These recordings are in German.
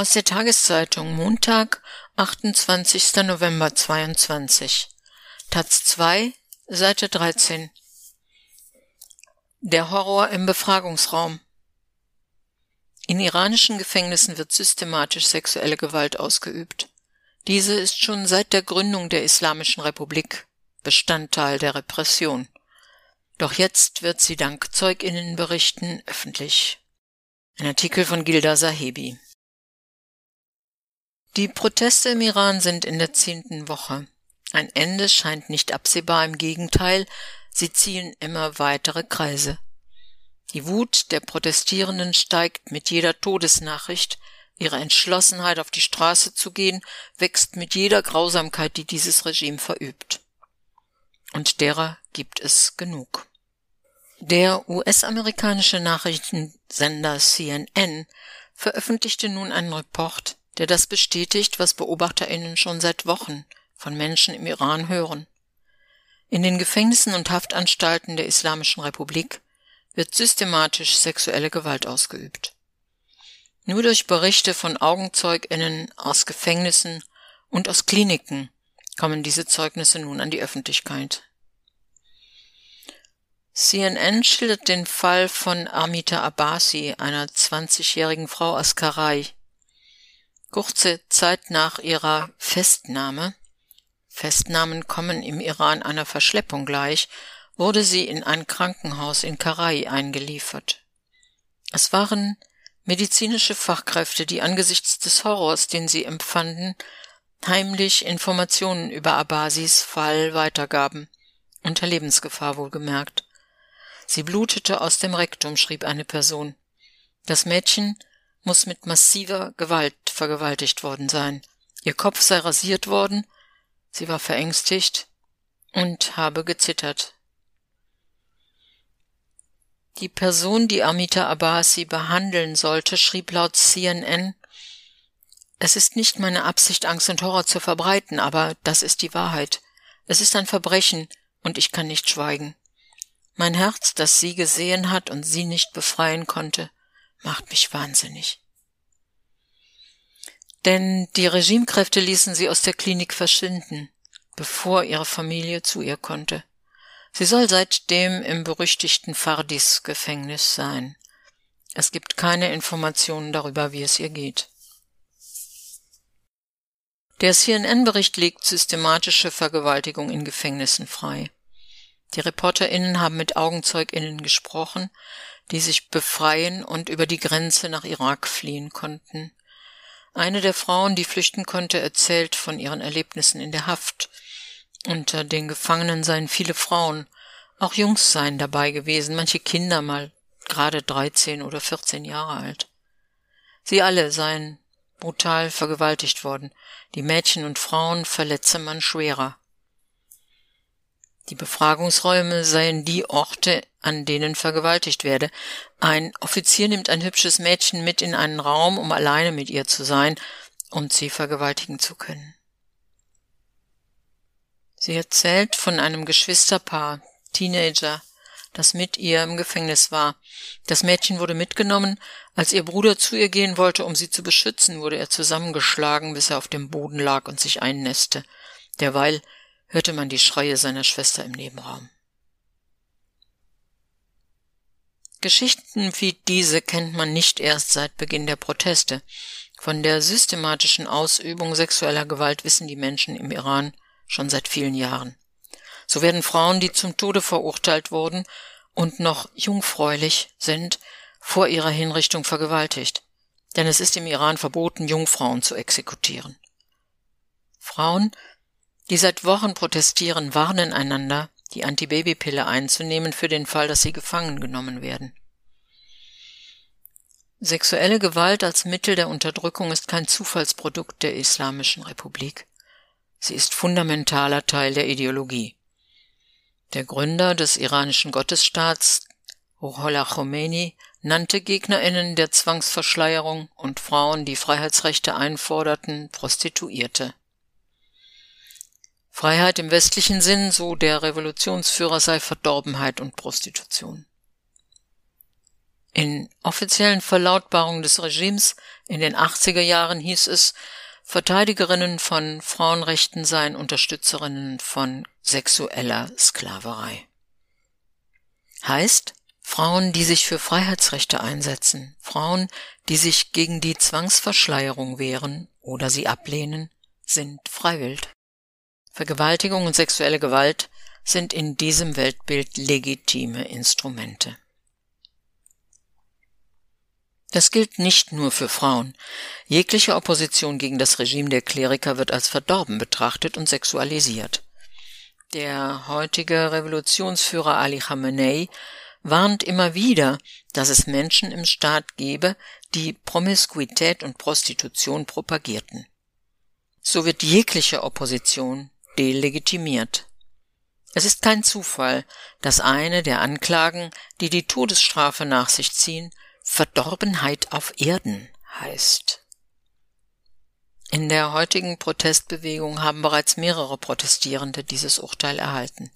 Aus der Tageszeitung Montag, 28. November 22. Taz 2, Seite 13. Der Horror im Befragungsraum. In iranischen Gefängnissen wird systematisch sexuelle Gewalt ausgeübt. Diese ist schon seit der Gründung der Islamischen Republik Bestandteil der Repression. Doch jetzt wird sie dank Zeuginnenberichten öffentlich. Ein Artikel von Gilda Sahebi. Die Proteste im Iran sind in der zehnten Woche. Ein Ende scheint nicht absehbar, im Gegenteil, sie ziehen immer weitere Kreise. Die Wut der Protestierenden steigt mit jeder Todesnachricht, ihre Entschlossenheit auf die Straße zu gehen wächst mit jeder Grausamkeit, die dieses Regime verübt. Und derer gibt es genug. Der US-amerikanische Nachrichtensender CNN veröffentlichte nun einen Report, der das bestätigt, was Beobachterinnen schon seit Wochen von Menschen im Iran hören. In den Gefängnissen und Haftanstalten der Islamischen Republik wird systematisch sexuelle Gewalt ausgeübt. Nur durch Berichte von Augenzeuginnen aus Gefängnissen und aus Kliniken kommen diese Zeugnisse nun an die Öffentlichkeit. CNN schildert den Fall von Amita Abbasi, einer 20-jährigen Frau aus Karai, Kurze Zeit nach ihrer Festnahme Festnahmen kommen im Iran einer Verschleppung gleich, wurde sie in ein Krankenhaus in Karai eingeliefert. Es waren medizinische Fachkräfte, die angesichts des Horrors, den sie empfanden, heimlich Informationen über Abbasis Fall weitergaben, unter Lebensgefahr wohlgemerkt. Sie blutete aus dem Rektum, schrieb eine Person. Das Mädchen muss mit massiver Gewalt vergewaltigt worden sein. Ihr Kopf sei rasiert worden, sie war verängstigt und habe gezittert. Die Person, die Amita Abbasi behandeln sollte, schrieb laut CNN Es ist nicht meine Absicht, Angst und Horror zu verbreiten, aber das ist die Wahrheit. Es ist ein Verbrechen, und ich kann nicht schweigen. Mein Herz, das sie gesehen hat und sie nicht befreien konnte, macht mich wahnsinnig. Denn die Regimekräfte ließen sie aus der Klinik verschwinden, bevor ihre Familie zu ihr konnte. Sie soll seitdem im berüchtigten Fardis-Gefängnis sein. Es gibt keine Informationen darüber, wie es ihr geht. Der CNN-Bericht legt systematische Vergewaltigung in Gefängnissen frei. Die ReporterInnen haben mit AugenzeugInnen gesprochen, die sich befreien und über die Grenze nach Irak fliehen konnten. Eine der Frauen, die flüchten konnte, erzählt von ihren Erlebnissen in der Haft. Unter den Gefangenen seien viele Frauen, auch Jungs seien dabei gewesen, manche Kinder mal gerade 13 oder 14 Jahre alt. Sie alle seien brutal vergewaltigt worden, die Mädchen und Frauen verletze man schwerer. Die Befragungsräume seien die Orte, an denen vergewaltigt werde. Ein Offizier nimmt ein hübsches Mädchen mit in einen Raum, um alleine mit ihr zu sein und sie vergewaltigen zu können. Sie erzählt von einem Geschwisterpaar, Teenager, das mit ihr im Gefängnis war. Das Mädchen wurde mitgenommen. Als ihr Bruder zu ihr gehen wollte, um sie zu beschützen, wurde er zusammengeschlagen, bis er auf dem Boden lag und sich einnässte. Derweil hörte man die Schreie seiner Schwester im Nebenraum. Geschichten wie diese kennt man nicht erst seit Beginn der Proteste. Von der systematischen Ausübung sexueller Gewalt wissen die Menschen im Iran schon seit vielen Jahren. So werden Frauen, die zum Tode verurteilt wurden und noch jungfräulich sind, vor ihrer Hinrichtung vergewaltigt. Denn es ist im Iran verboten, Jungfrauen zu exekutieren. Frauen, die seit Wochen protestieren, warnen einander, die Antibabypille einzunehmen für den Fall, dass sie gefangen genommen werden. Sexuelle Gewalt als Mittel der Unterdrückung ist kein Zufallsprodukt der Islamischen Republik. Sie ist fundamentaler Teil der Ideologie. Der Gründer des iranischen Gottesstaats, Ruhollah Khomeini, nannte Gegnerinnen der Zwangsverschleierung und Frauen, die Freiheitsrechte einforderten, Prostituierte. Freiheit im westlichen Sinn, so der Revolutionsführer, sei Verdorbenheit und Prostitution. In offiziellen Verlautbarungen des Regimes in den 80er Jahren hieß es, Verteidigerinnen von Frauenrechten seien Unterstützerinnen von sexueller Sklaverei. Heißt, Frauen, die sich für Freiheitsrechte einsetzen, Frauen, die sich gegen die Zwangsverschleierung wehren oder sie ablehnen, sind freiwillig. Vergewaltigung und sexuelle Gewalt sind in diesem Weltbild legitime Instrumente. Das gilt nicht nur für Frauen. Jegliche Opposition gegen das Regime der Kleriker wird als verdorben betrachtet und sexualisiert. Der heutige Revolutionsführer Ali Khamenei warnt immer wieder, dass es Menschen im Staat gebe, die Promiskuität und Prostitution propagierten. So wird jegliche Opposition delegitimiert. Es ist kein Zufall, dass eine der Anklagen, die die Todesstrafe nach sich ziehen, Verdorbenheit auf Erden heißt. In der heutigen Protestbewegung haben bereits mehrere Protestierende dieses Urteil erhalten.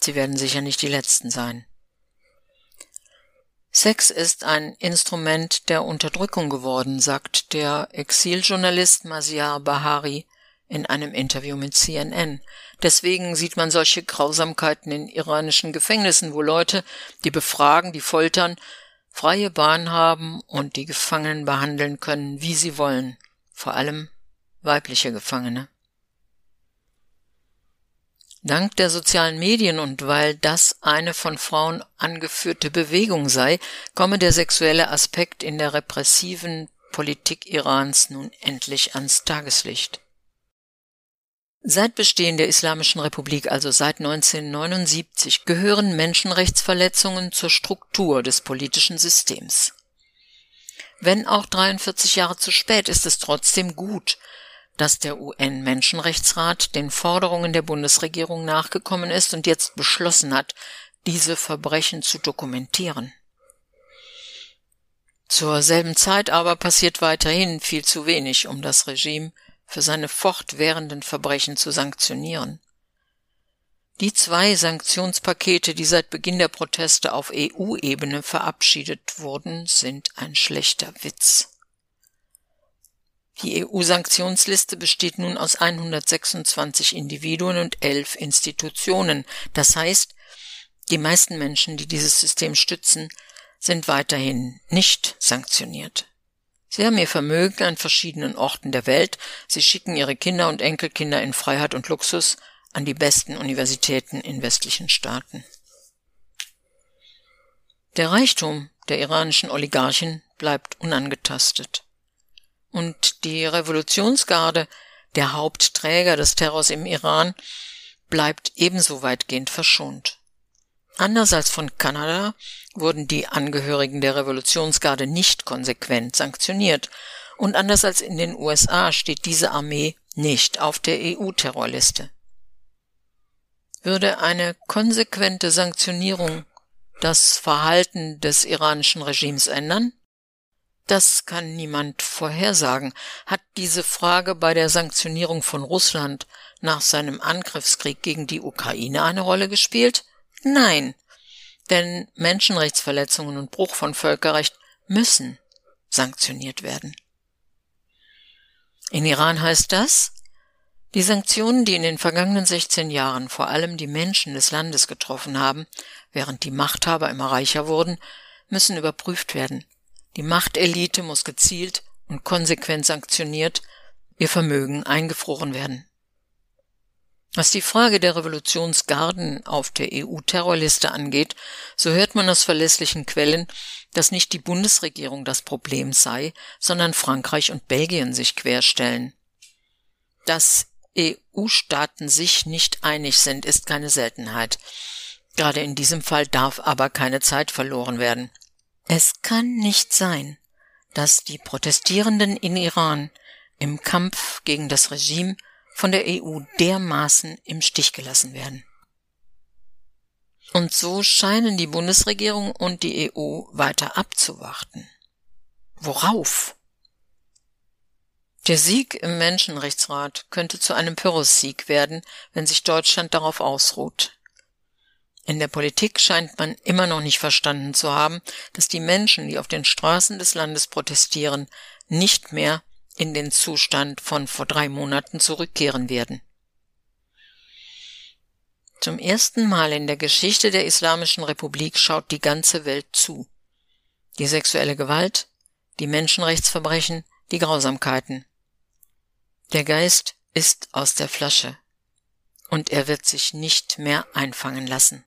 Sie werden sicher nicht die letzten sein. Sex ist ein Instrument der Unterdrückung geworden, sagt der Exiljournalist Masiar Bahari in einem Interview mit CNN. Deswegen sieht man solche Grausamkeiten in iranischen Gefängnissen, wo Leute, die befragen, die foltern, freie Bahn haben und die Gefangenen behandeln können, wie sie wollen, vor allem weibliche Gefangene. Dank der sozialen Medien und weil das eine von Frauen angeführte Bewegung sei, komme der sexuelle Aspekt in der repressiven Politik Irans nun endlich ans Tageslicht. Seit Bestehen der Islamischen Republik, also seit 1979, gehören Menschenrechtsverletzungen zur Struktur des politischen Systems. Wenn auch 43 Jahre zu spät, ist es trotzdem gut, dass der UN-Menschenrechtsrat den Forderungen der Bundesregierung nachgekommen ist und jetzt beschlossen hat, diese Verbrechen zu dokumentieren. Zur selben Zeit aber passiert weiterhin viel zu wenig, um das Regime für seine fortwährenden Verbrechen zu sanktionieren. Die zwei Sanktionspakete, die seit Beginn der Proteste auf EU-Ebene verabschiedet wurden, sind ein schlechter Witz. Die EU-Sanktionsliste besteht nun aus 126 Individuen und elf Institutionen. Das heißt, die meisten Menschen, die dieses System stützen, sind weiterhin nicht sanktioniert. Sie haben ihr Vermögen an verschiedenen Orten der Welt, sie schicken ihre Kinder und Enkelkinder in Freiheit und Luxus an die besten Universitäten in westlichen Staaten. Der Reichtum der iranischen Oligarchen bleibt unangetastet. Und die Revolutionsgarde, der Hauptträger des Terrors im Iran, bleibt ebenso weitgehend verschont. Anders als von Kanada wurden die Angehörigen der Revolutionsgarde nicht konsequent sanktioniert, und anders als in den USA steht diese Armee nicht auf der EU-Terrorliste. Würde eine konsequente Sanktionierung das Verhalten des iranischen Regimes ändern? Das kann niemand vorhersagen. Hat diese Frage bei der Sanktionierung von Russland nach seinem Angriffskrieg gegen die Ukraine eine Rolle gespielt? Nein, denn Menschenrechtsverletzungen und Bruch von Völkerrecht müssen sanktioniert werden. In Iran heißt das, die Sanktionen, die in den vergangenen 16 Jahren vor allem die Menschen des Landes getroffen haben, während die Machthaber immer reicher wurden, müssen überprüft werden. Die Machtelite muss gezielt und konsequent sanktioniert, ihr Vermögen eingefroren werden. Was die Frage der Revolutionsgarden auf der EU-Terrorliste angeht, so hört man aus verlässlichen Quellen, dass nicht die Bundesregierung das Problem sei, sondern Frankreich und Belgien sich querstellen. Dass EU-Staaten sich nicht einig sind, ist keine Seltenheit. Gerade in diesem Fall darf aber keine Zeit verloren werden. Es kann nicht sein, dass die Protestierenden in Iran im Kampf gegen das Regime von der EU dermaßen im Stich gelassen werden. Und so scheinen die Bundesregierung und die EU weiter abzuwarten. Worauf? Der Sieg im Menschenrechtsrat könnte zu einem Pyrrhus-Sieg werden, wenn sich Deutschland darauf ausruht. In der Politik scheint man immer noch nicht verstanden zu haben, dass die Menschen, die auf den Straßen des Landes protestieren, nicht mehr in den Zustand von vor drei Monaten zurückkehren werden. Zum ersten Mal in der Geschichte der Islamischen Republik schaut die ganze Welt zu. Die sexuelle Gewalt, die Menschenrechtsverbrechen, die Grausamkeiten. Der Geist ist aus der Flasche. Und er wird sich nicht mehr einfangen lassen.